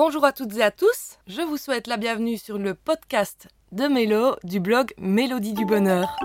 Bonjour à toutes et à tous, je vous souhaite la bienvenue sur le podcast de Mélo du blog Mélodie du Bonheur.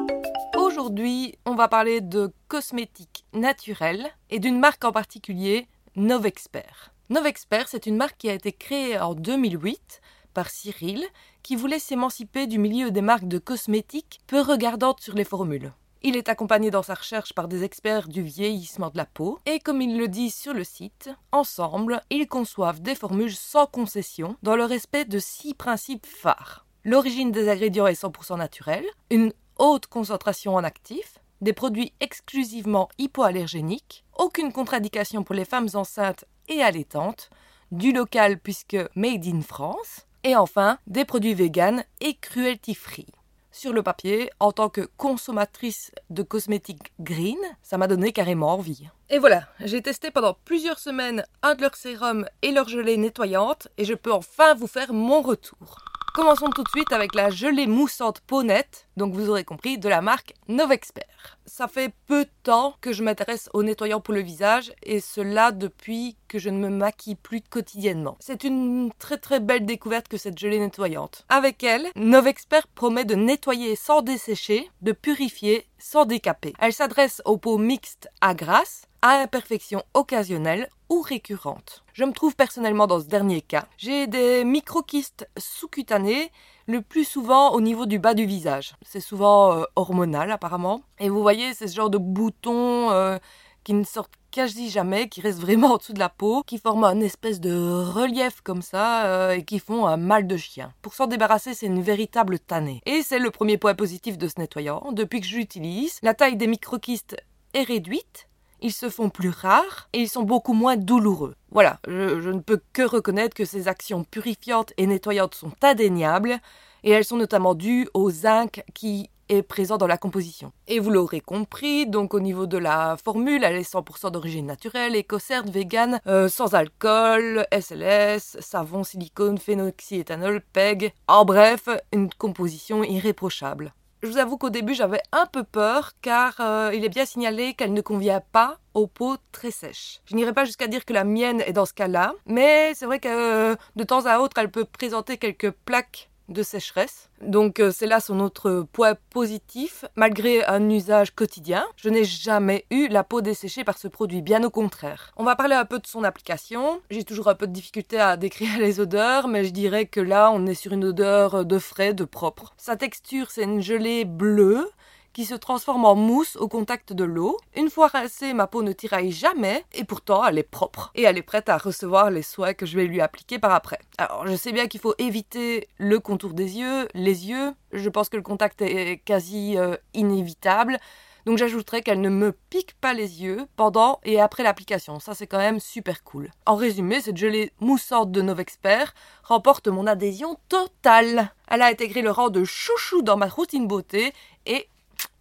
Aujourd'hui, on va parler de cosmétiques naturels et d'une marque en particulier, Novexpert. Novexpert, c'est une marque qui a été créée en 2008 par Cyril, qui voulait s'émanciper du milieu des marques de cosmétiques peu regardantes sur les formules. Il est accompagné dans sa recherche par des experts du vieillissement de la peau, et comme il le dit sur le site, ensemble, ils conçoivent des formules sans concession dans le respect de six principes phares. L'origine des ingrédients est 100% naturelle, une haute concentration en actifs, des produits exclusivement hypoallergéniques, aucune contre-indication pour les femmes enceintes et allaitantes, du local puisque made in France, et enfin des produits véganes et cruelty-free sur le papier, en tant que consommatrice de cosmétiques green, ça m'a donné carrément envie. Et voilà, j'ai testé pendant plusieurs semaines un de leurs sérums et leur gelée nettoyante et je peux enfin vous faire mon retour. Commençons tout de suite avec la gelée moussante peau nette, donc vous aurez compris, de la marque Novexpert. Ça fait peu de temps que je m'intéresse aux nettoyants pour le visage, et cela depuis que je ne me maquille plus quotidiennement. C'est une très très belle découverte que cette gelée nettoyante. Avec elle, Novexpert promet de nettoyer sans dessécher, de purifier sans décaper. Elle s'adresse aux peaux mixtes à grasse, à imperfections occasionnelles ou récurrentes. Je me trouve personnellement dans ce dernier cas. J'ai des microquistes sous-cutanés, le plus souvent au niveau du bas du visage. C'est souvent euh, hormonal apparemment. Et vous voyez, c'est ce genre de boutons euh, qui ne sortent quasi jamais, qui restent vraiment en dessous de la peau, qui forment un espèce de relief comme ça euh, et qui font un mal de chien. Pour s'en débarrasser, c'est une véritable tannée. Et c'est le premier point positif de ce nettoyant. Depuis que je l'utilise, la taille des microquistes est réduite ils se font plus rares et ils sont beaucoup moins douloureux. Voilà, je, ne peux que reconnaître que ces actions purifiantes et nettoyantes sont indéniables et elles sont notamment dues au zinc qui présent dans la composition. Et vous l'aurez compris, donc au niveau de la formule, elle est 100% d'origine naturelle, écocerte, vegan, euh, sans alcool, SLS, savon, silicone, phénoxyéthanol, PEG, en bref, une composition irréprochable. Je vous avoue qu'au début j'avais un peu peur car euh, il est bien signalé qu'elle ne convient pas aux peaux très sèches. Je n'irai pas jusqu'à dire que la mienne est dans ce cas-là, mais c'est vrai que euh, de temps à autre elle peut présenter quelques plaques de sécheresse. Donc euh, c'est là son autre point positif. Malgré un usage quotidien, je n'ai jamais eu la peau desséchée par ce produit, bien au contraire. On va parler un peu de son application. J'ai toujours un peu de difficulté à décrire les odeurs, mais je dirais que là on est sur une odeur de frais, de propre. Sa texture c'est une gelée bleue qui se transforme en mousse au contact de l'eau. Une fois rincée, ma peau ne tiraille jamais et pourtant elle est propre et elle est prête à recevoir les soins que je vais lui appliquer par après. Alors je sais bien qu'il faut éviter le contour des yeux, les yeux, je pense que le contact est quasi euh, inévitable. Donc j'ajouterai qu'elle ne me pique pas les yeux pendant et après l'application. Ça c'est quand même super cool. En résumé, cette gelée moussante de Novexpert remporte mon adhésion totale. Elle a intégré le rang de chouchou dans ma routine beauté et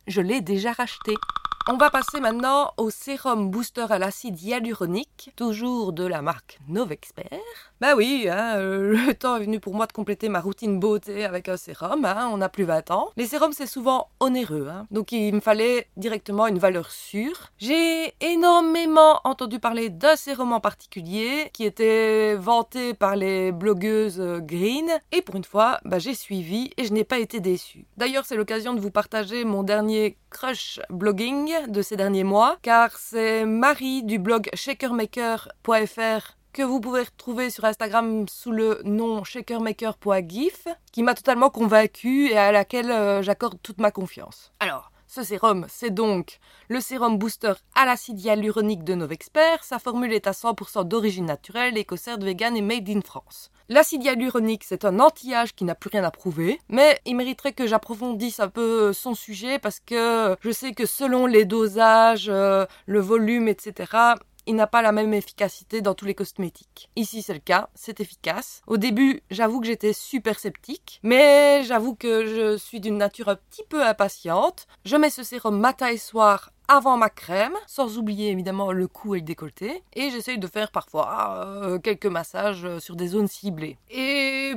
je l'ai déjà racheté. On va passer maintenant au sérum booster à l'acide hyaluronique, toujours de la marque Novexpert. Bah oui, hein, euh, le temps est venu pour moi de compléter ma routine beauté avec un sérum, hein, on n'a plus 20 ans. Les sérums c'est souvent onéreux, hein, donc il me fallait directement une valeur sûre. J'ai énormément entendu parler d'un sérum en particulier qui était vanté par les blogueuses euh, green, et pour une fois, bah, j'ai suivi et je n'ai pas été déçue. D'ailleurs c'est l'occasion de vous partager mon dernier crush blogging de ces derniers mois, car c'est Marie du blog shakermaker.fr que vous pouvez retrouver sur Instagram sous le nom shakermaker.gif, qui m'a totalement convaincue et à laquelle euh, j'accorde toute ma confiance. Alors, ce sérum, c'est donc le sérum booster à l'acide hyaluronique de Novexpert. Sa formule est à 100% d'origine naturelle, écossaise, vegan et made in France. L'acide hyaluronique, c'est un anti-âge qui n'a plus rien à prouver, mais il mériterait que j'approfondisse un peu son sujet parce que je sais que selon les dosages, euh, le volume, etc., il n'a pas la même efficacité dans tous les cosmétiques. Ici, c'est le cas, c'est efficace. Au début, j'avoue que j'étais super sceptique, mais j'avoue que je suis d'une nature un petit peu impatiente. Je mets ce sérum matin et soir avant ma crème, sans oublier évidemment le cou et le décolleté. Et j'essaye de faire parfois euh, quelques massages sur des zones ciblées. Et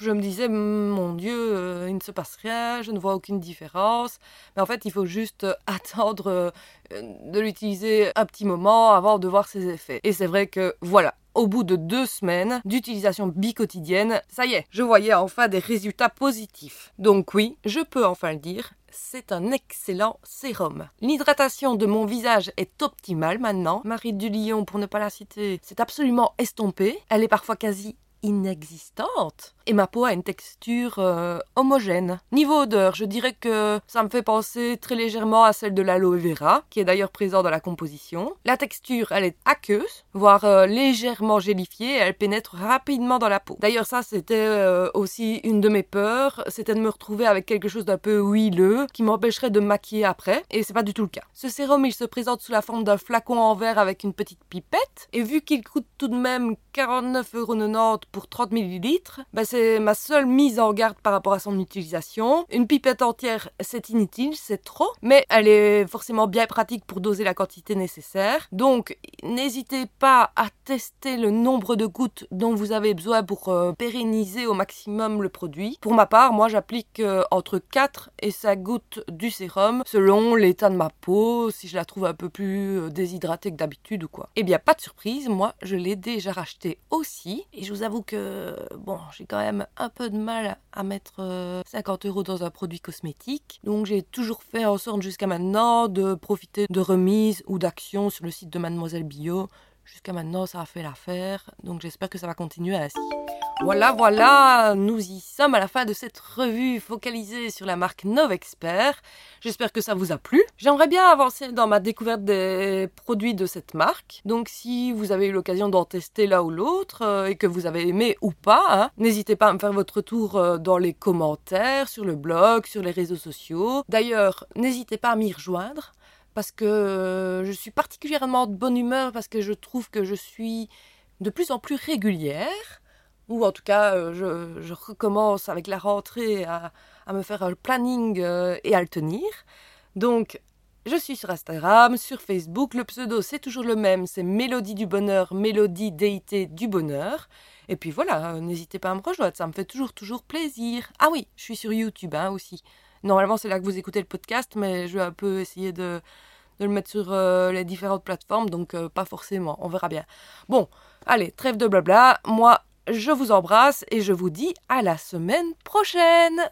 je me disais, mon Dieu, euh, il ne se passe rien, je ne vois aucune différence. Mais en fait, il faut juste euh, attendre euh, de l'utiliser un petit moment avant de voir ses effets. Et c'est vrai que voilà, au bout de deux semaines d'utilisation bicotidienne, ça y est, je voyais enfin des résultats positifs. Donc oui, je peux enfin le dire, c'est un excellent sérum. L'hydratation de mon visage est optimale maintenant. Marie du Lion, pour ne pas la citer, c'est absolument estompé. Elle est parfois quasi inexistante et ma peau a une texture euh, homogène. Niveau odeur, je dirais que ça me fait penser très légèrement à celle de l'aloe vera, qui est d'ailleurs présent dans la composition. La texture, elle est aqueuse, voire euh, légèrement gélifiée, et elle pénètre rapidement dans la peau. D'ailleurs, ça, c'était euh, aussi une de mes peurs, c'était de me retrouver avec quelque chose d'un peu huileux, qui m'empêcherait de maquiller après, et c'est pas du tout le cas. Ce sérum, il se présente sous la forme d'un flacon en verre avec une petite pipette, et vu qu'il coûte tout de même 49,90€ pour 30 ml, bah c'est ma seule mise en garde par rapport à son utilisation. Une pipette entière, c'est inutile, c'est trop, mais elle est forcément bien pratique pour doser la quantité nécessaire. Donc, n'hésitez pas à tester le nombre de gouttes dont vous avez besoin pour euh, pérenniser au maximum le produit. Pour ma part, moi j'applique euh, entre 4 et 5 gouttes du sérum selon l'état de ma peau, si je la trouve un peu plus euh, déshydratée que d'habitude ou quoi. Eh bien, pas de surprise, moi je l'ai déjà racheté aussi et je vous avoue que bon, j'ai quand même un peu de mal à mettre 50 euh, euros dans un produit cosmétique. Donc j'ai toujours fait en sorte jusqu'à maintenant de profiter de remises ou d'actions sur le site de Mademoiselle Bio. Jusqu'à maintenant, ça a fait l'affaire. Donc j'espère que ça va continuer ainsi. Voilà, voilà, nous y sommes à la fin de cette revue focalisée sur la marque Novexpert. J'espère que ça vous a plu. J'aimerais bien avancer dans ma découverte des produits de cette marque. Donc si vous avez eu l'occasion d'en tester l'un ou l'autre euh, et que vous avez aimé ou pas, hein, n'hésitez pas à me faire votre tour euh, dans les commentaires, sur le blog, sur les réseaux sociaux. D'ailleurs, n'hésitez pas à m'y rejoindre parce que euh, je suis particulièrement de bonne humeur parce que je trouve que je suis de plus en plus régulière ou en tout cas, euh, je, recommence avec la rentrée à, me faire un planning euh, et à le tenir. Donc, je suis sur Instagram, sur Facebook, le pseudo c'est toujours le même, c'est Mélodie du Bonheur, Mélodie Déité du Bonheur. Et puis voilà, euh, n'hésitez pas à me rejoindre, ça me fait toujours, toujours plaisir. Ah oui, je suis sur YouTube hein, aussi. Normalement, c'est là que vous écoutez le podcast, mais je vais un peu essayer de, le mettre sur les différentes plateformes, donc pas forcément, on verra bien. Bon, allez, trêve de blabla, moi je vous embrasse et je vous dis à la semaine prochaine